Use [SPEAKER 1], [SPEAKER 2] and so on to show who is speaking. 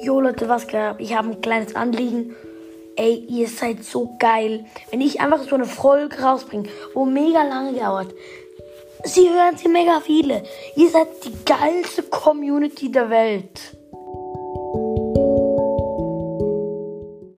[SPEAKER 1] Jo Leute, was geht ab? Ich habe ein kleines Anliegen. Ey, ihr seid so geil. Wenn ich einfach so eine Folge rausbringe, wo mega lange dauert. Sie hören sie mega viele. Ihr seid die geilste Community der Welt.